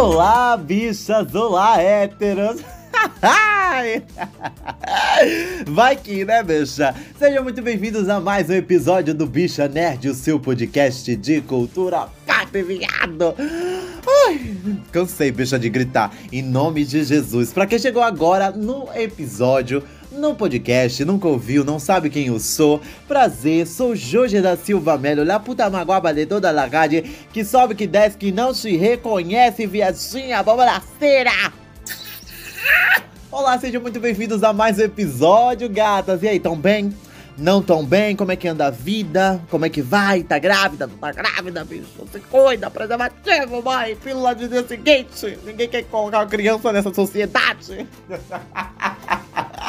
Olá, bichas! Olá, héteros! Vai que, né, bicha? Sejam muito bem-vindos a mais um episódio do Bicha Nerd, o seu podcast de cultura pop, viado! Ai, cansei, bicha, de gritar em nome de Jesus. Pra quem chegou agora no episódio, no podcast, nunca ouviu, não sabe quem eu sou. Prazer, sou Jorge da Silva Melo, la puta maguaba de toda a rádio, que sobe, que desce, que não se reconhece, viadinha, cera! Olá, sejam muito bem-vindos a mais um episódio, gatas. E aí, tão bem? Não tão bem? Como é que anda a vida? Como é que vai? Tá grávida? Não tá grávida, bicho? Se cuida, preservativo, mãe. Pílula de dia seguinte. Ninguém quer colocar criança nessa sociedade.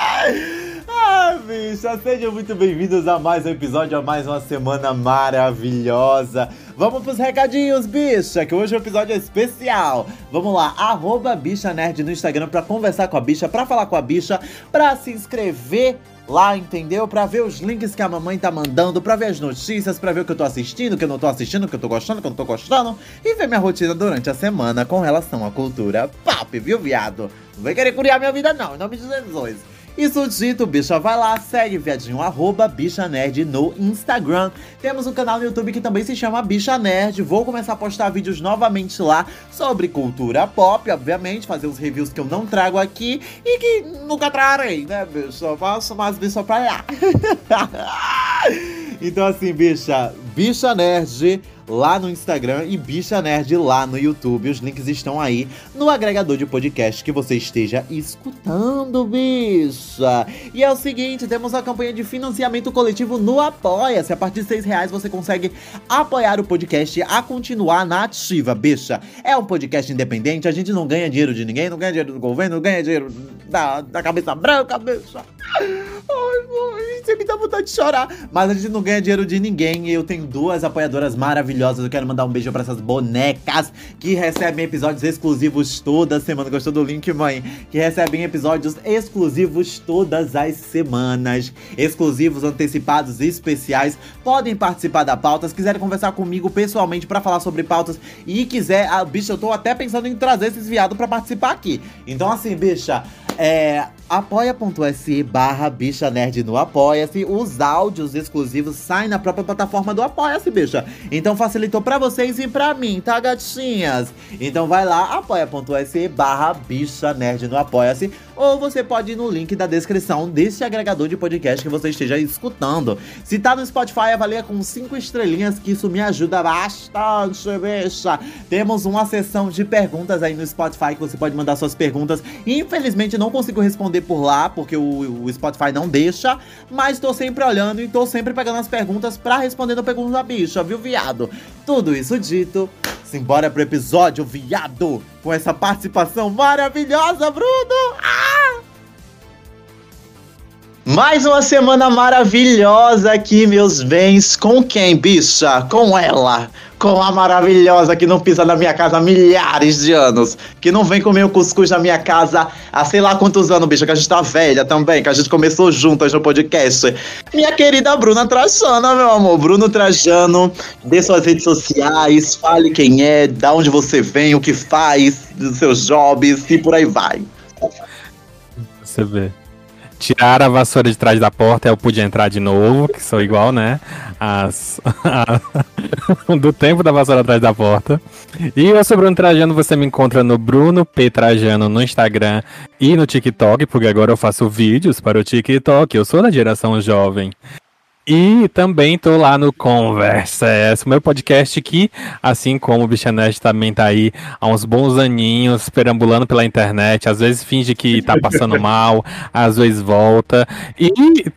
ah, bicha, sejam muito bem-vindos a mais um episódio, a mais uma semana maravilhosa. Vamos pros recadinhos, bicha, que hoje o episódio é especial. Vamos lá, arroba bicha nerd no Instagram pra conversar com a bicha, pra falar com a bicha, pra se inscrever lá, entendeu? Pra ver os links que a mamãe tá mandando, pra ver as notícias, pra ver o que eu tô assistindo, o que eu não tô assistindo, o que eu tô gostando, o que eu não tô gostando. E ver minha rotina durante a semana com relação à cultura pop, viu, viado? Não vai querer curiar minha vida, não, em nome de Jesus. Isso dito, bicha, vai lá, segue viadinho, arroba Bicha Nerd no Instagram. Temos um canal no YouTube que também se chama Bicha Nerd. Vou começar a postar vídeos novamente lá sobre cultura pop, obviamente, fazer os reviews que eu não trago aqui e que nunca trarei, né, bicha? Faço mais bicha pra lá. então assim, bicha, Bicha Nerd lá no Instagram e Bicha Nerd lá no YouTube. Os links estão aí no agregador de podcast que você esteja escutando, bicha. E é o seguinte, temos a campanha de financiamento coletivo no Apoia-se. A partir de seis reais você consegue apoiar o podcast a continuar na ativa, bicha. É um podcast independente, a gente não ganha dinheiro de ninguém, não ganha dinheiro do governo, não ganha dinheiro da, da cabeça branca, bicha. Ai, mãe, você me dá vontade de chorar. Mas a gente não ganha dinheiro de ninguém e eu tenho duas apoiadoras maravilhosas. Eu quero mandar um beijo para essas bonecas que recebem episódios exclusivos toda semana. Gostou do link, mãe? Que recebem episódios exclusivos todas as semanas. Exclusivos, antecipados e especiais. Podem participar da pauta. Se quiserem conversar comigo pessoalmente para falar sobre pautas e quiser, ah, bicha, eu tô até pensando em trazer esses viados para participar aqui. Então, assim, bicha, é apoia.se barra bicha nerd no apoia-se. Os áudios exclusivos saem na própria plataforma do apoia-se, bicha. Então facilitou para vocês e para mim, tá, gatinhas? Então vai lá, apoia.se barra bicha nerd no apoia-se. Ou você pode ir no link da descrição desse agregador de podcast que você esteja escutando. Se tá no Spotify, avalia com cinco estrelinhas, que isso me ajuda bastante, bicha. Temos uma sessão de perguntas aí no Spotify que você pode mandar suas perguntas. Infelizmente não consigo responder por lá, porque o, o Spotify não deixa. Mas tô sempre olhando e tô sempre pegando as perguntas pra responder no Pergunta da Bicha, viu, viado? Tudo isso dito, simbora pro episódio, viado! Com essa participação maravilhosa, Bruno! Ah! Mais uma semana maravilhosa aqui, meus bens. Com quem, bicha? Com ela. Com a maravilhosa que não pisa na minha casa há milhares de anos. Que não vem comer o cuscuz na minha casa há sei lá quantos anos, bicha. Que a gente tá velha também. Que a gente começou juntas no podcast. Minha querida Bruna Trajana, meu amor. Bruno Trajano. Dê suas redes sociais. Fale quem é, da onde você vem, o que faz, dos seus jobs e por aí vai. Você vê. Tirar a vassoura de trás da porta, eu pude entrar de novo, que sou igual, né? As, a, do tempo da vassoura atrás da porta. E eu sou Bruno Trajano, você me encontra no Bruno P. Trajano no Instagram e no TikTok, porque agora eu faço vídeos para o TikTok. Eu sou da geração jovem. E também tô lá no Conversa S, o meu podcast que, assim como o Bichanete também tá aí há uns bons aninhos, perambulando pela internet, às vezes finge que tá passando mal, às vezes volta. E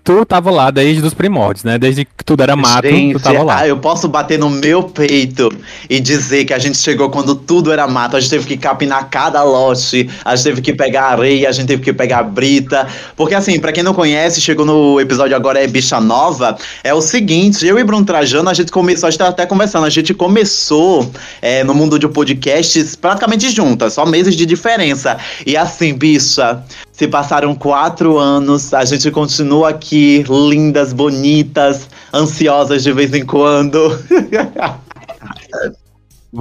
tu tava lá desde os primórdios, né? Desde que tudo era mato, Gente, tu tava lá. ah, eu posso bater no meu peito e dizer que a gente chegou quando tudo era mato. A gente teve que capinar cada lote, a gente teve que pegar areia, a gente teve que pegar brita. Porque assim, pra quem não conhece, chegou no episódio agora é Bicha Nova, é o seguinte, eu e Bruno Trajano, a gente começou, a gente tá até conversando, a gente começou é, no mundo de podcasts praticamente juntas, só meses de diferença. E assim, bicha, se passaram quatro anos, a gente continua aqui, lindas, bonitas, ansiosas de vez em quando.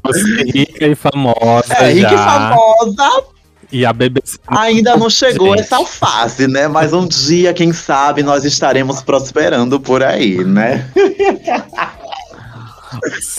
Você rica e famosa. É, rica já. e famosa, E a BBC. ainda não chegou Gente. essa fase, né? Mas um dia, quem sabe, nós estaremos prosperando por aí, né?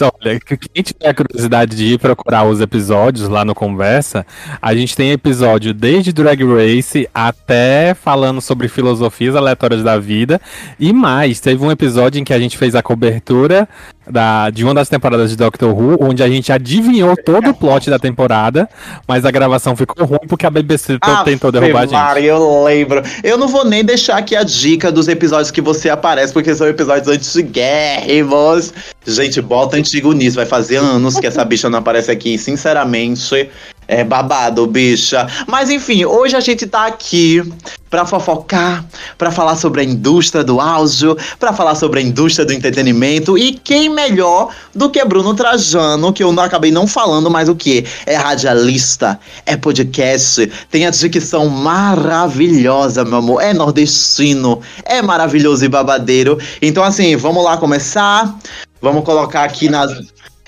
Olha, que- quem tiver curiosidade de ir procurar os episódios lá no Conversa, a gente tem episódio desde Drag Race até falando sobre filosofias aleatórias da vida. E mais, teve um episódio em que a gente fez a cobertura da, de uma das temporadas de Doctor Who, onde a gente adivinhou todo o plot da temporada, mas a gravação ficou ruim porque a BBC to- tentou derrubar a Ave gente. Maria, eu lembro. Eu não vou nem deixar aqui a dica dos episódios que você aparece, porque são episódios antiguérrimos. Gente, bota antigo nisso. Vai fazer anos que essa bicha não aparece aqui. Sinceramente, é babado, bicha. Mas enfim, hoje a gente tá aqui pra fofocar, pra falar sobre a indústria do áudio, pra falar sobre a indústria do entretenimento. E quem melhor do que Bruno Trajano, que eu não acabei não falando, mas o que? É radialista, é podcast, tem a dicção maravilhosa, meu amor. É nordestino, é maravilhoso e babadeiro. Então, assim, vamos lá começar. Vamos colocar aqui nas.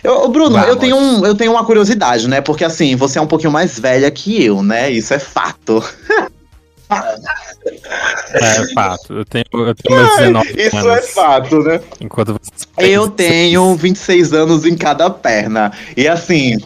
Eu, Bruno, eu tenho, um, eu tenho uma curiosidade, né? Porque assim, você é um pouquinho mais velha que eu, né? Isso é fato. É fato. Eu tenho, eu tenho meus 19 Isso anos. é fato, né? Enquanto você Eu tenho 26 anos em cada perna. E assim,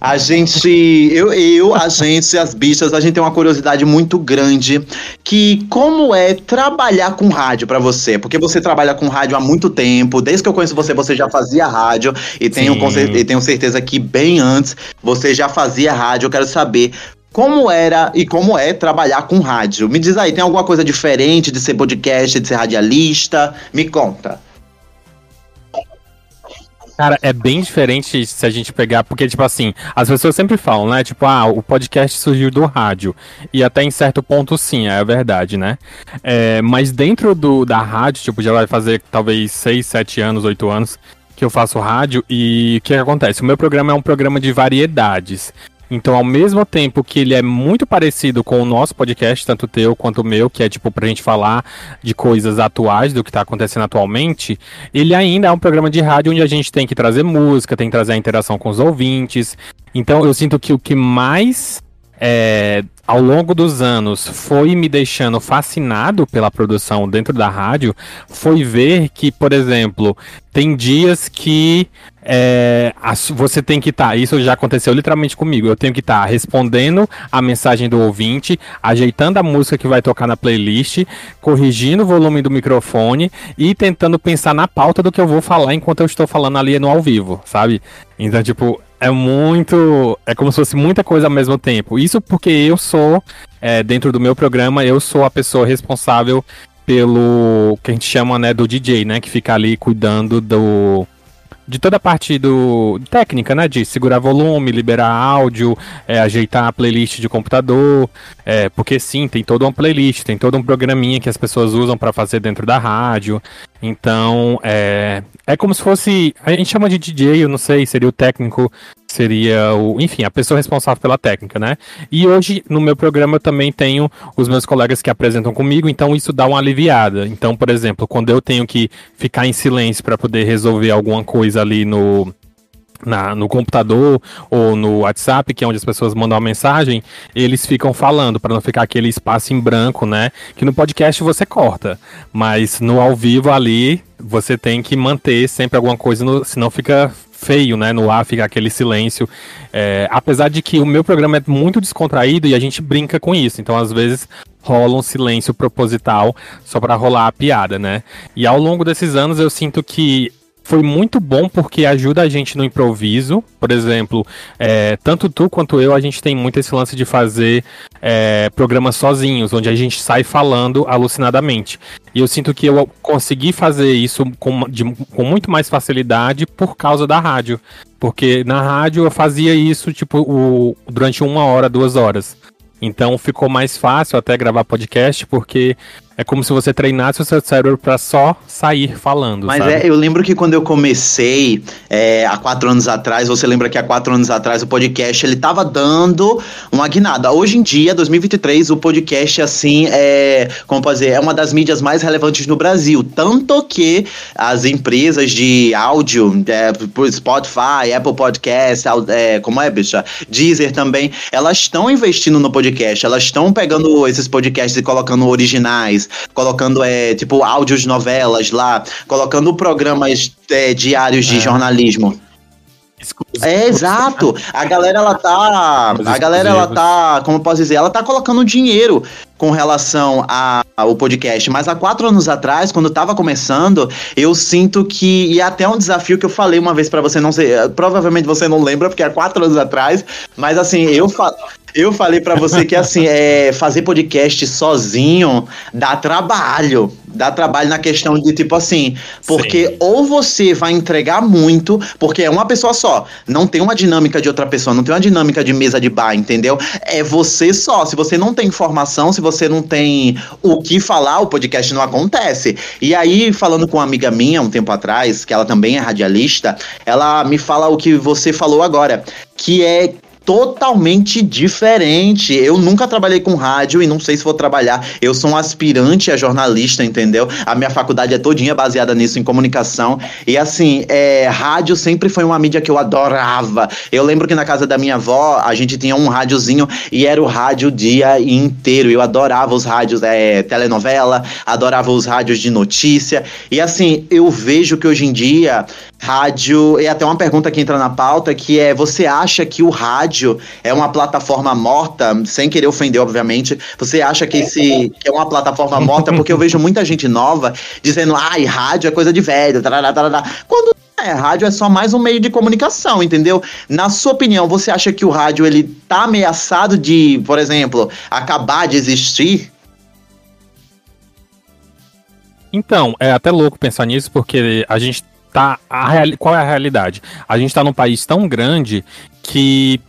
a gente, eu, eu, a gente, as bichas, a gente tem uma curiosidade muito grande que como é trabalhar com rádio pra você? Porque você trabalha com rádio há muito tempo, desde que eu conheço você, você já fazia rádio e tenho, e tenho certeza que bem antes você já fazia rádio. Eu quero saber como era e como é trabalhar com rádio. Me diz aí, tem alguma coisa diferente de ser podcast, de ser radialista? Me conta. Cara, é bem diferente se a gente pegar, porque, tipo assim, as pessoas sempre falam, né? Tipo, ah, o podcast surgiu do rádio. E até em certo ponto, sim, é verdade, né? É, mas dentro do, da rádio, tipo, já vai fazer talvez 6, 7 anos, 8 anos que eu faço rádio. E o que, que acontece? O meu programa é um programa de variedades. Então, ao mesmo tempo que ele é muito parecido com o nosso podcast, tanto o teu quanto o meu, que é tipo pra gente falar de coisas atuais, do que tá acontecendo atualmente, ele ainda é um programa de rádio onde a gente tem que trazer música, tem que trazer a interação com os ouvintes. Então eu sinto que o que mais é, ao longo dos anos foi me deixando fascinado pela produção dentro da rádio foi ver que, por exemplo, tem dias que é, você tem que estar. isso já aconteceu literalmente comigo. Eu tenho que estar respondendo a mensagem do ouvinte, ajeitando a música que vai tocar na playlist, corrigindo o volume do microfone e tentando pensar na pauta do que eu vou falar enquanto eu estou falando ali no ao vivo, sabe? Então, tipo, é muito. É como se fosse muita coisa ao mesmo tempo. Isso porque eu sou, é, dentro do meu programa, eu sou a pessoa responsável pelo que a gente chama, né, do DJ, né? Que fica ali cuidando do. De toda a parte do técnica, né? De segurar volume, liberar áudio, é, ajeitar a playlist de computador. É, porque sim, tem toda uma playlist, tem todo um programinha que as pessoas usam para fazer dentro da rádio. Então, é, é como se fosse. A gente chama de DJ, eu não sei, seria o técnico, seria o. Enfim, a pessoa responsável pela técnica, né? E hoje, no meu programa, eu também tenho os meus colegas que apresentam comigo, então isso dá uma aliviada. Então, por exemplo, quando eu tenho que ficar em silêncio para poder resolver alguma coisa ali no. Na, no computador ou no WhatsApp, que é onde as pessoas mandam uma mensagem, eles ficam falando para não ficar aquele espaço em branco, né? Que no podcast você corta, mas no ao vivo ali você tem que manter sempre alguma coisa, no, senão fica feio, né? No ar fica aquele silêncio. É, apesar de que o meu programa é muito descontraído e a gente brinca com isso, então às vezes rola um silêncio proposital só para rolar a piada, né? E ao longo desses anos eu sinto que foi muito bom porque ajuda a gente no improviso. Por exemplo, é, tanto tu quanto eu, a gente tem muito esse lance de fazer é, programas sozinhos, onde a gente sai falando alucinadamente. E eu sinto que eu consegui fazer isso com, de- com muito mais facilidade por causa da rádio. Porque na rádio eu fazia isso, tipo, o- durante uma hora, duas horas. Então ficou mais fácil até gravar podcast, porque é como se você treinasse o seu cérebro para só sair falando. Mas sabe? é, eu lembro que quando eu comecei é, há quatro anos atrás, você lembra que há quatro anos atrás o podcast ele tava dando uma guinada. Hoje em dia, 2023, o podcast, assim, é, como pode dizer, é uma das mídias mais relevantes no Brasil. Tanto que as empresas de áudio, é, Spotify, Apple Podcast, é, como é, bicha? Deezer também, elas estão investindo no podcast, elas estão pegando esses podcasts e colocando originais, colocando, é, tipo, áudios de novelas lá, colocando programas é, diários de É. jornalismo. É exato. A galera ela tá, a galera ela tá, como eu posso dizer, ela tá colocando dinheiro com relação a- ao podcast. Mas há quatro anos atrás, quando tava começando, eu sinto que e é até um desafio que eu falei uma vez pra você, não sei, eh, provavelmente você não lembra porque é quatro anos atrás, mas assim eu fa eu falei pra você que assim é fazer podcast sozinho dá trabalho, dá trabalho na questão de tipo assim, porque Sim. ou você vai entregar muito, porque é uma pessoa só, não tem uma dinâmica de outra pessoa, não tem uma dinâmica de mesa de bar, entendeu? É você só. Se você não tem informação, se você não tem o que falar, o podcast não acontece. E aí, falando com uma amiga minha um tempo atrás, que ela também é radialista, ela me fala o que você falou agora, que é totalmente diferente. Eu nunca trabalhei com rádio e não sei se vou trabalhar. Eu sou um aspirante a jornalista, entendeu? A minha faculdade é todinha baseada nisso, em comunicação. E assim, é, rádio sempre foi uma mídia que eu adorava. Eu lembro que na casa da minha avó, a gente tinha um rádiozinho e era o rádio o dia inteiro. Eu adorava os rádios, é, telenovela, adorava os rádios de notícia. E assim, eu vejo que hoje em dia rádio. E até uma pergunta que entra na pauta, que é: você acha que o rádio é uma plataforma morta, sem querer ofender, obviamente? Você acha que esse que é uma plataforma morta? Porque eu vejo muita gente nova dizendo, ai, rádio é coisa de velho, tarará, tarará. Quando é, rádio é só mais um meio de comunicação, entendeu? Na sua opinião, você acha que o rádio ele tá ameaçado de, por exemplo, acabar de existir? Então, é até louco pensar nisso, porque a gente tá. Qual é a realidade? A gente tá num país tão grande que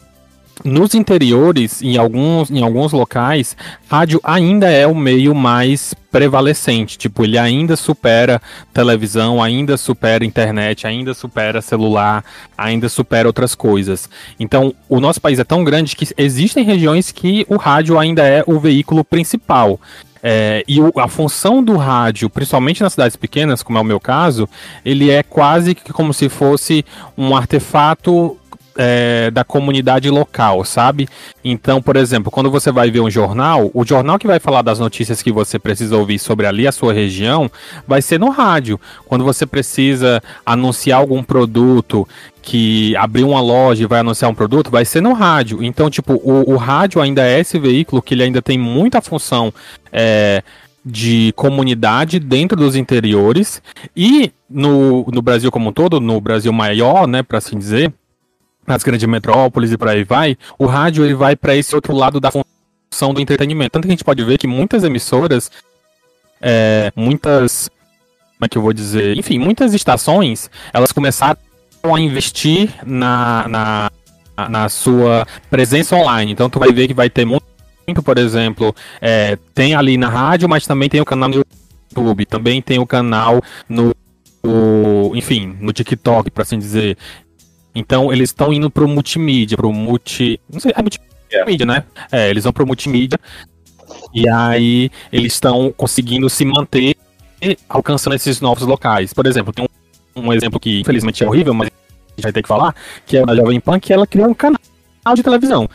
nos interiores, em alguns, em alguns locais, rádio ainda é o meio mais prevalecente. Tipo, ele ainda supera televisão, ainda supera internet, ainda supera celular, ainda supera outras coisas. Então, o nosso país é tão grande que existem regiões que o rádio ainda é o veículo principal. É, e o- a função do rádio, principalmente nas cidades pequenas, como é o meu caso, ele é quase que como se fosse um artefato é, da comunidade local, sabe? Então, por exemplo, quando você vai ver um jornal, o jornal que vai falar das notícias que você precisa ouvir sobre ali a sua região vai ser no rádio. Quando você precisa anunciar algum produto, que abriu uma loja e vai anunciar um produto, vai ser no rádio. Então, tipo, o, o rádio ainda é esse veículo que ele ainda tem muita função é, de comunidade dentro dos interiores e no, no Brasil como um todo, no Brasil maior, né, para assim dizer, nas grandes metrópoles e por aí vai, o rádio ele vai para esse outro lado da função do entretenimento. Tanto que a gente pode ver que muitas emissoras, é, muitas, como é que eu vou dizer, enfim, muitas estações, elas começaram a investir na, na, na sua presença online. Então tu vai ver que vai ter muito, por exemplo, é, tem ali na rádio, mas também tem o canal no YouTube, também tem o canal no, no- enfim, no TikTok, para assim dizer. Então eles estão indo pro multimídia, pro multi, não sei, é multimídia, né? É, eles vão pro multimídia e aí eles estão conseguindo se manter alcançando esses novos locais. Por exemplo, tem um, um exemplo que infelizmente é horrível, mas a gente vai ter que falar, que é a Jovem Pan, que ela criou um canal de televisão,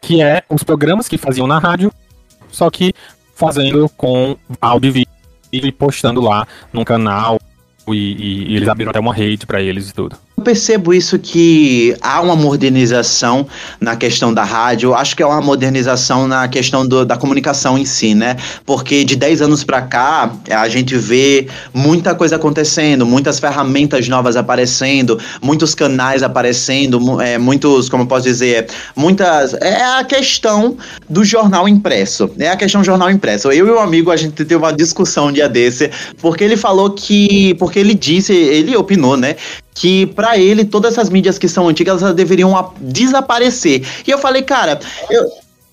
que é os programas que faziam na rádio, só que fazendo com áudio e vídeo e postando lá num canal e, e- e eles abriram até uma rede pra eles e tudo. Eu percebo isso que há uma modernização na questão da rádio, acho que é uma modernização na questão do- da comunicação em si, né? Porque de 10 anos pra cá, a gente vê muita coisa acontecendo, muitas ferramentas novas aparecendo, muitos canais aparecendo, é, muitos, como eu posso dizer, muitas. É a questão do jornal impresso. É a questão do jornal impresso. Eu e um amigo, a gente teve uma discussão um dia desse, porque ele falou que. Porque ele disse, ele opinou, né? Que pra ele todas essas mídias que são antigas elas deveriam desaparecer. E eu falei, cara, eu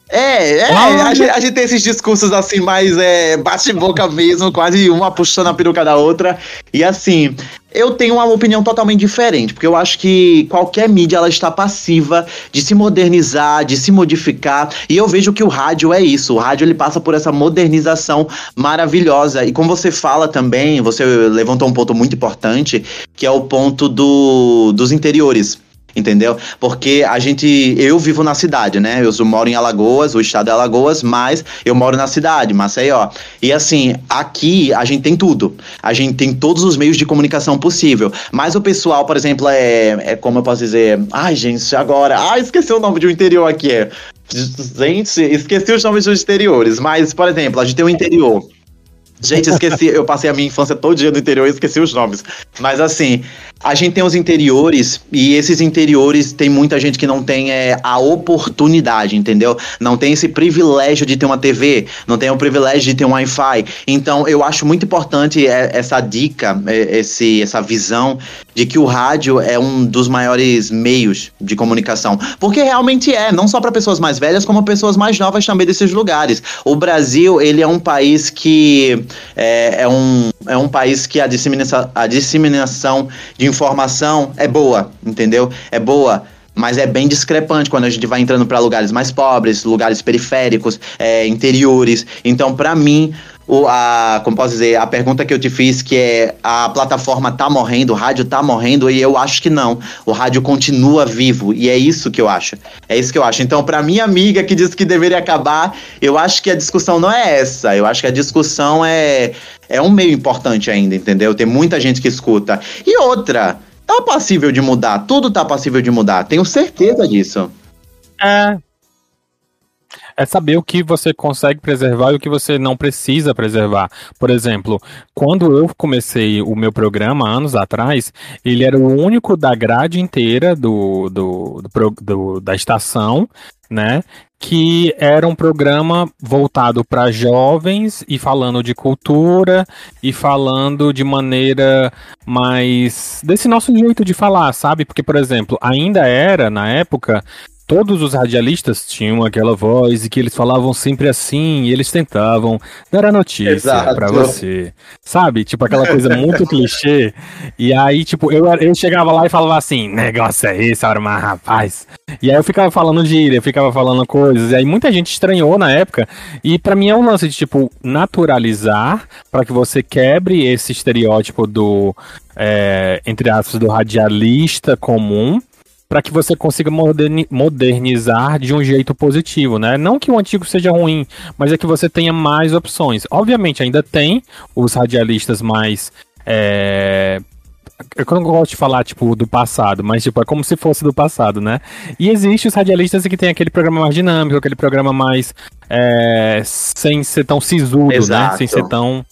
É, é a, gente, a, gente, tem esses discursos assim, mais é, bate-boca mesmo, quase uma puxando a peruca da outra. E assim, eu tenho uma opinião totalmente diferente, porque eu acho que qualquer mídia ela está passiva de se modernizar, de se modificar, e eu vejo que o rádio é isso. O rádio ele passa por essa modernização maravilhosa. E como você fala também, você levantou um ponto muito importante, que é o ponto do, dos interiores entendeu? Porque a gente, eu vivo na cidade, né? Eu moro em Alagoas, o estado é Alagoas, mas eu moro na cidade, Maceió. E assim, aqui a gente tem tudo. A gente tem todos os meios de comunicação possível. Mas o pessoal, por exemplo, é, é como eu posso dizer, ai gente, agora, ai esqueci o nome de um interior aqui. Gente, esqueci os nomes dos interiores, mas por exemplo, a gente tem o interior Gente, esqueci, eu passei a minha infância todo dia no interior e esqueci os nomes. Mas assim, a gente tem os interiores e esses interiores tem muita gente que não tem é, a oportunidade, entendeu? Não tem esse privilégio de ter uma TV, não tem o privilégio de ter um Wi-Fi. Então, eu acho muito importante é, essa dica, é, esse, essa visão de que o rádio é um dos maiores meios de comunicação. Porque realmente é, não só para pessoas mais velhas, como pessoas mais novas também desses lugares. O Brasil, ele é um país que é, é um, é um país que a disseminação, a disseminação de informação é boa, entendeu? É boa mas é bem discrepante quando a gente vai entrando para lugares mais pobres, lugares periféricos, é, interiores. Então, para mim, o, a, como posso dizer, a pergunta que eu te fiz, que é a plataforma tá morrendo, o rádio tá morrendo, e eu acho que não. O rádio continua vivo, e é isso que eu acho. É isso que eu acho. Então, para minha amiga que disse que deveria acabar, eu acho que a discussão não é essa. Eu acho que a discussão é, é um meio importante ainda, entendeu? Tem muita gente que escuta. E outra, tá passível de mudar, tudo tá passível de mudar, tenho certeza disso. É, é saber o que você consegue preservar e o que você não precisa preservar. Por exemplo, quando eu comecei o meu programa anos atrás, ele era o único da grade inteira do, do, do, do da estação, né? Que era um programa voltado para jovens e falando de cultura e falando de maneira mais desse nosso jeito de falar, sabe? Porque, por exemplo, ainda era na época todos os radialistas tinham aquela voz e que eles falavam sempre assim, e eles tentavam dar a notícia para você. Sabe? Tipo aquela coisa muito clichê. E aí, tipo, eu, eu chegava lá e falava assim: negócio é esse, armar rapaz. E aí eu ficava falando gíria, eu ficava falando coisas. E aí muita gente estranhou na época. E para mim é um lance de, tipo, naturalizar para que você quebre esse estereótipo do. É, entre aspas, do radialista comum para que você consiga modernizar de um jeito positivo, né? Não que o antigo seja ruim, mas é que você tenha mais opções. Obviamente, ainda tem os radialistas mais. É... Eu não gosto de falar, tipo, do passado, mas, tipo, é como se fosse do passado, né? E existe os radialistas que tem aquele programa mais dinâmico, aquele programa mais. É... sem ser tão sisudo? Exato. né? Sem ser tão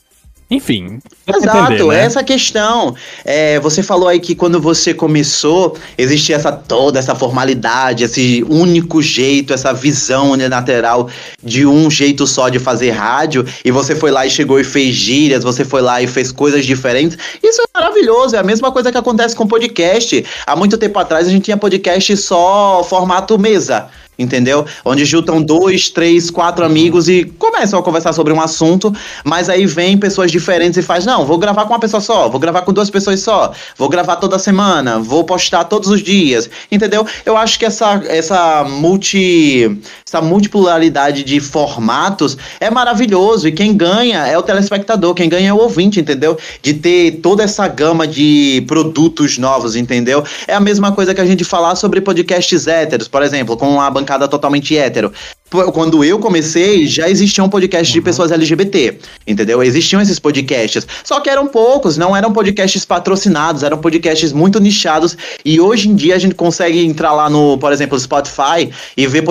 enfim. Exato, entender, né? essa questão. É, você falou aí que quando você começou, existia essa toda essa formalidade, esse único jeito, essa visão unilateral de um jeito só de fazer rádio, e você foi lá e chegou e fez gírias, você foi lá e fez coisas diferentes. Isso é maravilhoso, é a mesma coisa que acontece com podcast. Há muito tempo atrás a gente tinha podcast só formato mesa entendeu? Onde juntam dois, três, quatro amigos e começam a conversar sobre um assunto, mas aí vem pessoas diferentes e faz, não, vou gravar com uma pessoa só, vou gravar com duas pessoas só, vou gravar toda semana, vou postar todos os dias, entendeu? Eu acho que essa, essa multi essa multipolaridade de formatos é maravilhoso e quem ganha é o telespectador, quem ganha é o ouvinte, entendeu? De ter toda essa gama de produtos novos, entendeu? É a mesma coisa que a gente falar sobre podcasts héteros, por exemplo, com a bancada totalmente hétero. Quando eu comecei, já existiam podcasts de uhum. pessoas LGBT, entendeu? Existiam esses podcasts. Só que eram poucos, não eram podcasts patrocinados, eram podcasts muito nichados. E hoje em dia a gente consegue entrar lá no, por exemplo, Spotify e ver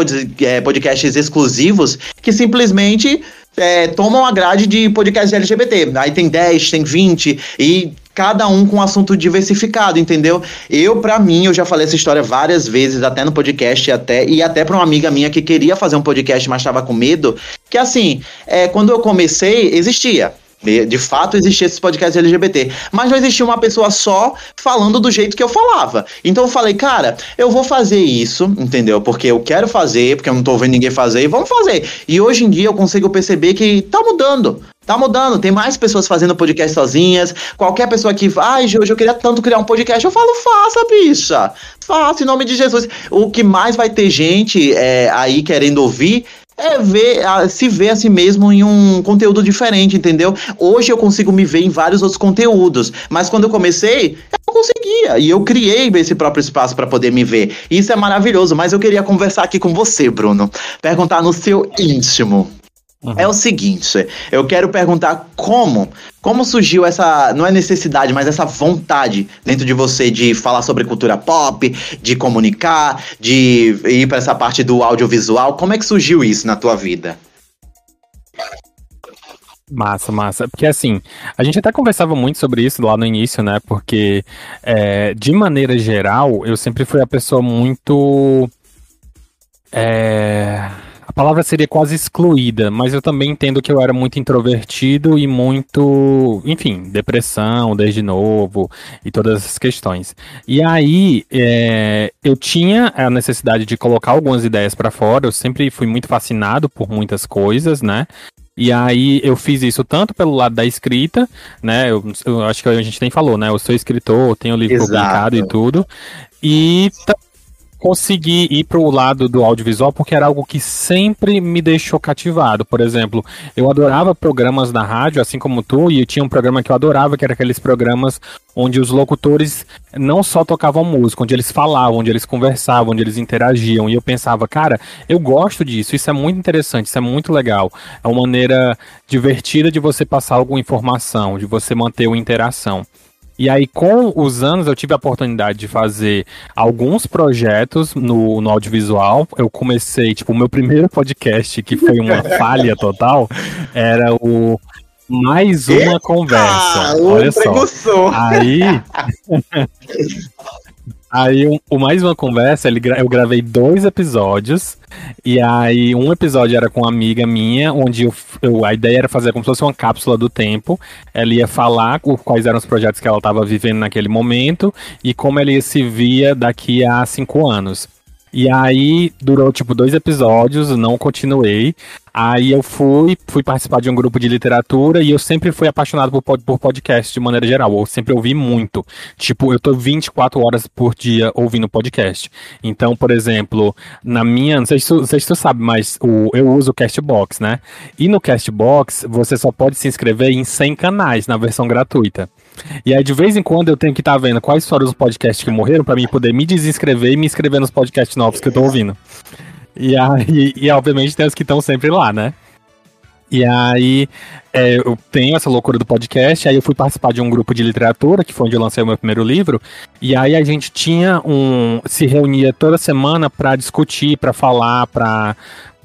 é, podcasts exclusivos que simplesmente é, tomam a grade de podcasts LGBT. Aí tem 10, tem 20, e cada um com um assunto diversificado, entendeu? Eu, para mim, eu já falei essa história várias vezes, até no podcast, até e até para uma amiga minha que queria fazer um podcast, mas estava com medo. Que assim, é, quando eu comecei, existia De fato, existia esses podcasts LGBT. Mas não existia uma pessoa só falando do jeito que eu falava. Então eu falei, cara, eu vou fazer isso, entendeu? Porque eu quero fazer, porque eu não tô vendo ninguém fazer, e vamos fazer. E hoje em dia eu consigo perceber que tá mudando. Tá mudando, tem mais pessoas fazendo podcast sozinhas. Qualquer pessoa que, ai, hoje eu queria tanto criar um podcast, eu falo, faça, bicha. Faça, em nome de Jesus. O que mais vai ter gente é, aí querendo ouvir é ver, se ver a si mesmo em um conteúdo diferente, entendeu? Hoje eu consigo me ver em vários outros conteúdos, mas quando eu comecei, eu não conseguia. E eu criei esse próprio espaço para poder me ver. Isso é maravilhoso, mas eu queria conversar aqui com você, Bruno. Perguntar no seu íntimo. Uhum. É o seguinte, eu quero perguntar como, como surgiu essa, não é necessidade, mas essa vontade dentro de você de falar sobre cultura pop, de comunicar, de ir para essa parte do audiovisual. Como é que surgiu isso na tua vida? Massa, massa. Porque assim, a gente até conversava muito sobre isso lá no início, né? Porque, é, de maneira geral, eu sempre fui a pessoa muito. É palavra seria quase excluída, mas eu também entendo que eu era muito introvertido e muito, enfim, depressão desde novo e todas essas questões. E aí é, eu tinha a necessidade de colocar algumas ideias para fora, eu sempre fui muito fascinado por muitas coisas, né? E aí eu fiz isso tanto pelo lado da escrita, né? Eu, eu acho que a gente nem falou, né? Eu sou escritor, tenho livro Exato. publicado e tudo. E consegui ir para o lado do audiovisual porque era algo que sempre me deixou cativado. Por exemplo, eu adorava programas na rádio, assim como tu, e tinha um programa que eu adorava, que era aqueles programas onde os locutores não só tocavam música, onde eles falavam, onde eles conversavam, onde eles interagiam. E eu pensava, cara, eu gosto disso, isso é muito interessante, isso é muito legal. É uma maneira divertida de você passar alguma informação, de você manter uma interação. E aí, com os anos, eu tive a oportunidade de fazer alguns projetos no, no audiovisual. Eu comecei, tipo, o meu primeiro podcast, que foi uma falha total, era o mais uma Eita, conversa. Olha só. Aí. Aí, um, o mais uma conversa, ele, eu gravei dois episódios. E aí, um episódio era com uma amiga minha, onde eu, eu, a ideia era fazer como se fosse uma cápsula do tempo. Ela ia falar quais eram os projetos que ela estava vivendo naquele momento e como ela se via daqui a cinco anos. E aí durou tipo dois episódios, não continuei. Aí eu fui, fui participar de um grupo de literatura e eu sempre fui apaixonado por, por podcast de maneira geral. Eu sempre ouvi muito. Tipo, eu tô 24 horas por dia ouvindo podcast. Então, por exemplo, na minha. Não sei se tu, sei se tu sabe, mas o, eu uso o Castbox, né? E no Castbox, você só pode se inscrever em 100 canais na versão gratuita. E aí, de vez em quando, eu tenho que estar tá vendo quais foram os podcasts que morreram para mim poder me desinscrever e me inscrever nos podcasts novos que eu tô ouvindo. E aí, e obviamente tem os que estão sempre lá, né? E aí, é, eu tenho essa loucura do podcast, aí eu fui participar de um grupo de literatura, que foi onde eu lancei o meu primeiro livro, e aí a gente tinha um. se reunia toda semana para discutir, para falar, para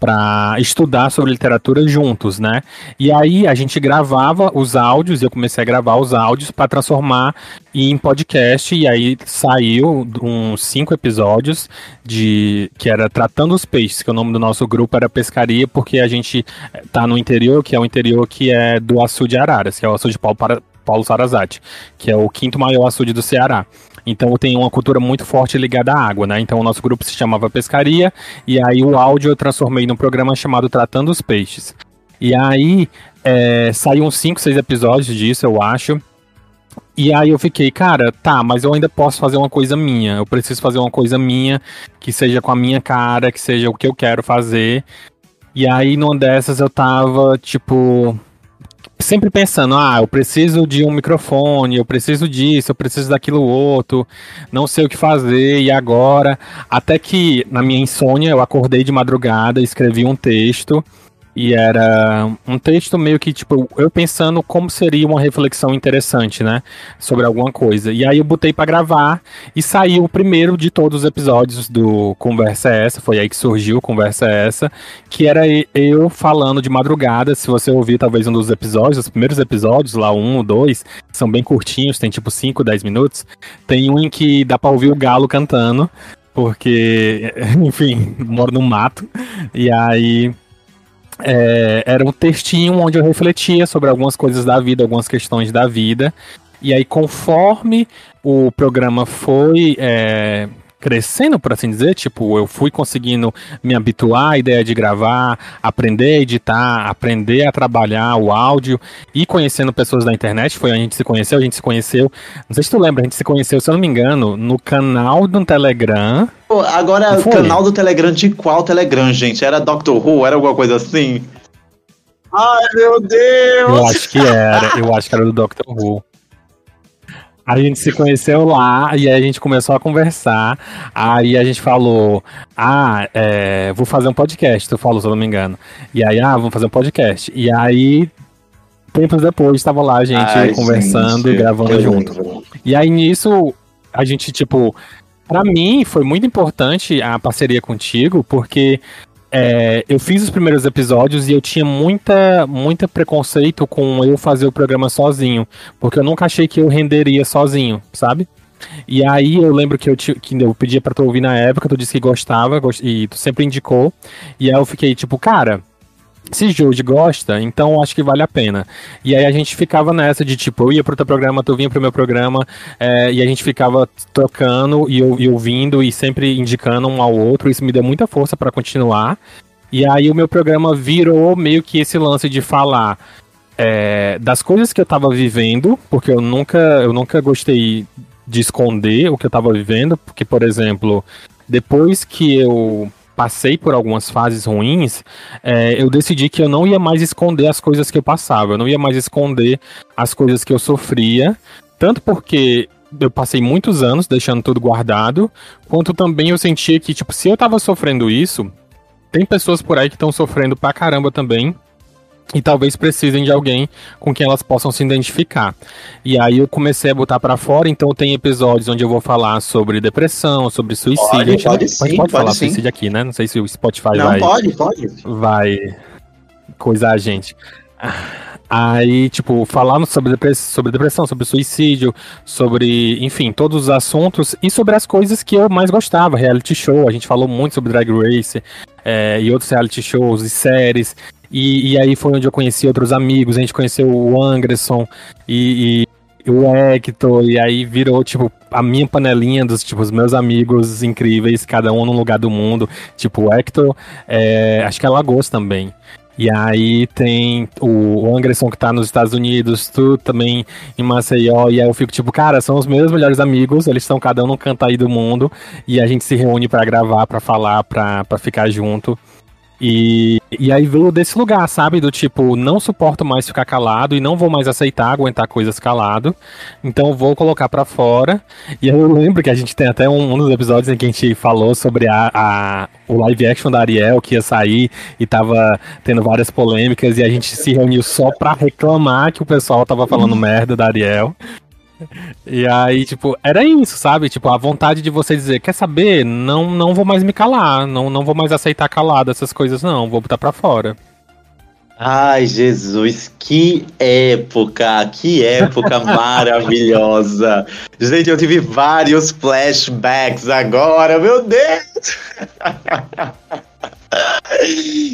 para estudar sobre literatura juntos, né? E aí a gente gravava os áudios, eu comecei a gravar os áudios para transformar em podcast, e aí saiu uns cinco episódios de que era Tratando os Peixes, que o nome do nosso grupo era Pescaria, porque a gente tá no interior, que é o interior que é do açude Araras, que é o açude Paulo, Paulo Sarazate, que é o quinto maior açude do Ceará. Então tem uma cultura muito forte ligada à água, né? Então o nosso grupo se chamava Pescaria, e aí o áudio eu transformei num programa chamado Tratando os Peixes. E aí é, uns 5, 6 episódios disso, eu acho. E aí eu fiquei, cara, tá, mas eu ainda posso fazer uma coisa minha. Eu preciso fazer uma coisa minha que seja com a minha cara, que seja o que eu quero fazer. E aí numa dessas eu tava, tipo, sempre pensando, ah, eu preciso de um microfone, eu preciso disso, eu preciso daquilo outro, não sei o que fazer, e agora? Até que na minha insônia eu acordei de madrugada, escrevi um texto e era um texto meio que, tipo, eu pensando como seria uma reflexão interessante, né? Sobre alguma coisa. E aí eu botei para gravar e saiu o primeiro de todos os episódios do Conversa é Essa. Foi aí que surgiu Conversa é Essa. Que era eu falando de madrugada. Se você ouvir talvez um dos episódios, os primeiros episódios, lá um ou dois, são bem curtinhos, tem tipo 5, 10 minutos. Tem um em que dá pra ouvir o galo cantando. Porque, enfim, moro no mato. E aí é, era um textinho onde eu refletia sobre algumas coisas da vida, algumas questões da vida. E aí, conforme o programa foi é, crescendo, por assim dizer, tipo, eu fui conseguindo me habituar à ideia de gravar, aprender a editar, aprender a trabalhar o áudio e conhecendo pessoas da internet, foi a gente se conheceu, a gente se conheceu, não sei se tu lembra, a gente se conheceu, se eu não me engano, no canal do Telegram. Pô, agora, o canal do Telegram de qual Telegram, gente? Era Doctor Who? Era alguma coisa assim? Ai, meu Deus! Eu acho que era, eu acho que era do Doctor Who. A gente se conheceu lá e aí a gente começou a conversar. Aí a gente falou: Ah, é, vou fazer um podcast. Tu falou, se eu não me engano. E aí, ah, vamos fazer um podcast. E aí, tempos depois, estava lá a gente Ai, conversando gente, gravando junto. E aí nisso, a gente, tipo. Pra mim, foi muito importante a parceria contigo, porque é, eu fiz os primeiros episódios e eu tinha muita, muita preconceito com eu fazer o programa sozinho, porque eu nunca achei que eu renderia sozinho, sabe? E aí eu lembro que eu, te, que eu pedia pra tu ouvir na época, tu disse que gostava e tu sempre indicou. E aí eu fiquei tipo, cara, se Jorge gosta, então acho que vale a pena. E aí a gente ficava nessa de tipo, eu ia pro teu programa, tu vinha pro meu programa, é, e a gente ficava trocando e, e, ouvindo e sempre indicando um ao outro. Isso me deu muita força para continuar. E aí o meu programa virou meio que esse lance de falar é, das coisas que eu tava vivendo, porque eu nunca, eu nunca gostei de esconder o que eu tava vivendo, porque, por exemplo, depois que eu passei por algumas fases ruins, é, eu decidi que eu não ia mais esconder as coisas que eu passava, eu não ia mais esconder as coisas que eu sofria, tanto porque eu passei muitos anos deixando tudo guardado, quanto também eu sentia que, tipo, se eu tava sofrendo isso, tem pessoas por aí que estão sofrendo pra caramba também, e talvez precisem de alguém com quem elas possam se identificar. E aí eu comecei a botar para fora, então tem episódios onde eu vou falar sobre depressão, sobre suicídio. Pode, a gente pode, sim, pode, pode falar sim. suicídio aqui, né? Não sei se o Spotify Não, vai. pode, pode. Vai coisar a gente. Aí, tipo, falando sobre, depressão, sobre depressão, sobre suicídio, sobre, enfim, todos os assuntos e sobre as coisas que eu mais gostava, reality show, a gente falou muito sobre Drag Race é, e outros reality shows e séries. E, e, aí foi onde eu conheci outros amigos, a gente conheceu o Anderson e, e o Hector, e aí virou, tipo, a minha panelinha dos, tipo, os meus amigos incríveis, cada um num lugar do mundo. Tipo, o Hector, é, acho que é Lagos também. E aí tem o Anderson que tá nos Estados Unidos, tu também em Maceió, e aí eu fico tipo, cara, são os meus melhores amigos, eles estão cada um num canto aí do mundo, e a gente se reúne para gravar, para falar, para ficar junto. E, e aí veio desse lugar, sabe? Do tipo, não suporto mais ficar calado e não vou mais aceitar aguentar coisas calado. Então vou colocar para fora. E aí eu lembro que a gente tem até um, um dos episódios em que a gente falou sobre a, a, o live action da Ariel que ia sair e tava tendo várias polêmicas. E a gente se reuniu só pra reclamar que o pessoal tava falando merda da Ariel. E aí, tipo, era isso, sabe? Tipo, a vontade de você dizer, quer saber? Não, não vou mais me calar, não, não vou mais aceitar calado essas coisas, não, vou botar pra fora. Ai, Jesus, que época, que época maravilhosa. Gente, eu tive vários flashbacks agora, meu Deus!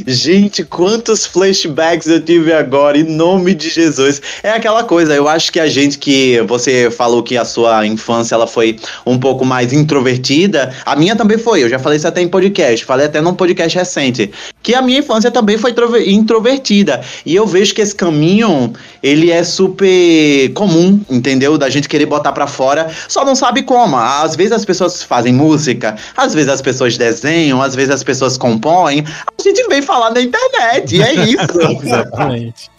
Gente, quantos flashbacks eu tive agora, em nome de Jesus. É aquela coisa, eu acho que a gente que você falou que a sua infância ela foi um pouco mais introvertida, a minha também foi. Eu já falei isso até em podcast, falei até num podcast recente, que a minha infância também foi introvertida. E eu vejo que esse caminho, ele é super comum, entendeu? Da gente querer botar para fora, só não sabe como. Às vezes as pessoas fazem música, às vezes as pessoas desenham, às vezes as pessoas compõem, a gente vem falar na internet, e é isso. Exatamente.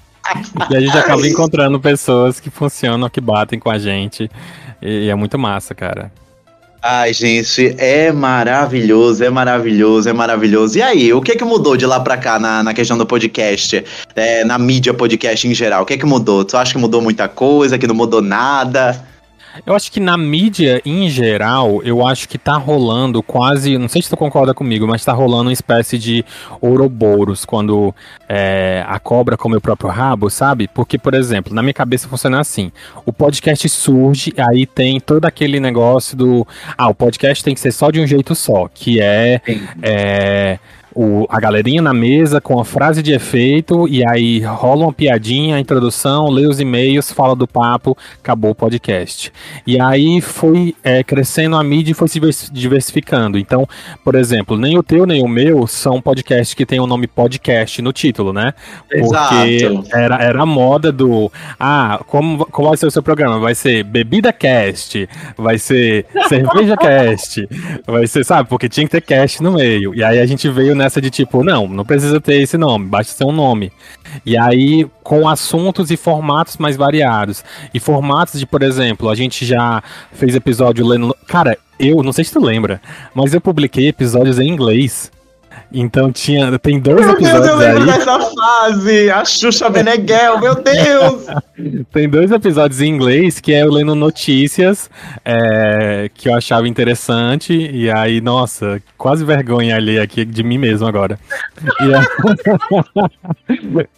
E a gente acaba encontrando pessoas que funcionam, que batem com a gente. E é muito massa, cara. Ai, gente, é maravilhoso, é maravilhoso, é maravilhoso. E aí, o que que mudou de lá pra cá na, na questão do podcast? É, na mídia podcast em geral? O que que mudou? Tu acha que mudou muita coisa, que não mudou nada? Eu acho que na mídia em geral, eu acho que tá rolando quase. Não sei se tu concorda comigo, mas tá rolando uma espécie de ouroboros quando é, a cobra come o próprio rabo, sabe? Porque, por exemplo, na minha cabeça funciona assim: o podcast surge, aí tem todo aquele negócio do. Ah, o podcast tem que ser só de um jeito só, que é. O, a galerinha na mesa com a frase de efeito, e aí rola uma piadinha, a introdução, lê os e-mails, fala do papo, acabou o podcast. E aí foi é, crescendo a mídia e foi se diversificando. Então, por exemplo, nem o teu nem o meu são podcasts que tem o nome podcast no título, né? Porque Exato. era, era a moda do. Ah, como, como vai ser o seu programa? Vai ser Bebida Cast, vai ser Cerveja Cast, vai ser, sabe? Porque tinha que ter cast no meio. E aí a gente veio nessa de tipo, não, não precisa ter esse nome, basta ser um nome. E aí, com assuntos e formatos mais variados. E formatos de, por exemplo, a gente já fez episódio lendo. Cara, eu não sei se tu lembra, mas eu publiquei episódios em inglês. Então tinha, tem dois meu episódios Deus, eu lembro aí. dessa fase, a Xuxa Beneguel, meu Deus! tem dois episódios em inglês que é eu lendo notícias é, que eu achava interessante e aí, nossa, quase vergonha ali aqui de mim mesmo agora. E aí,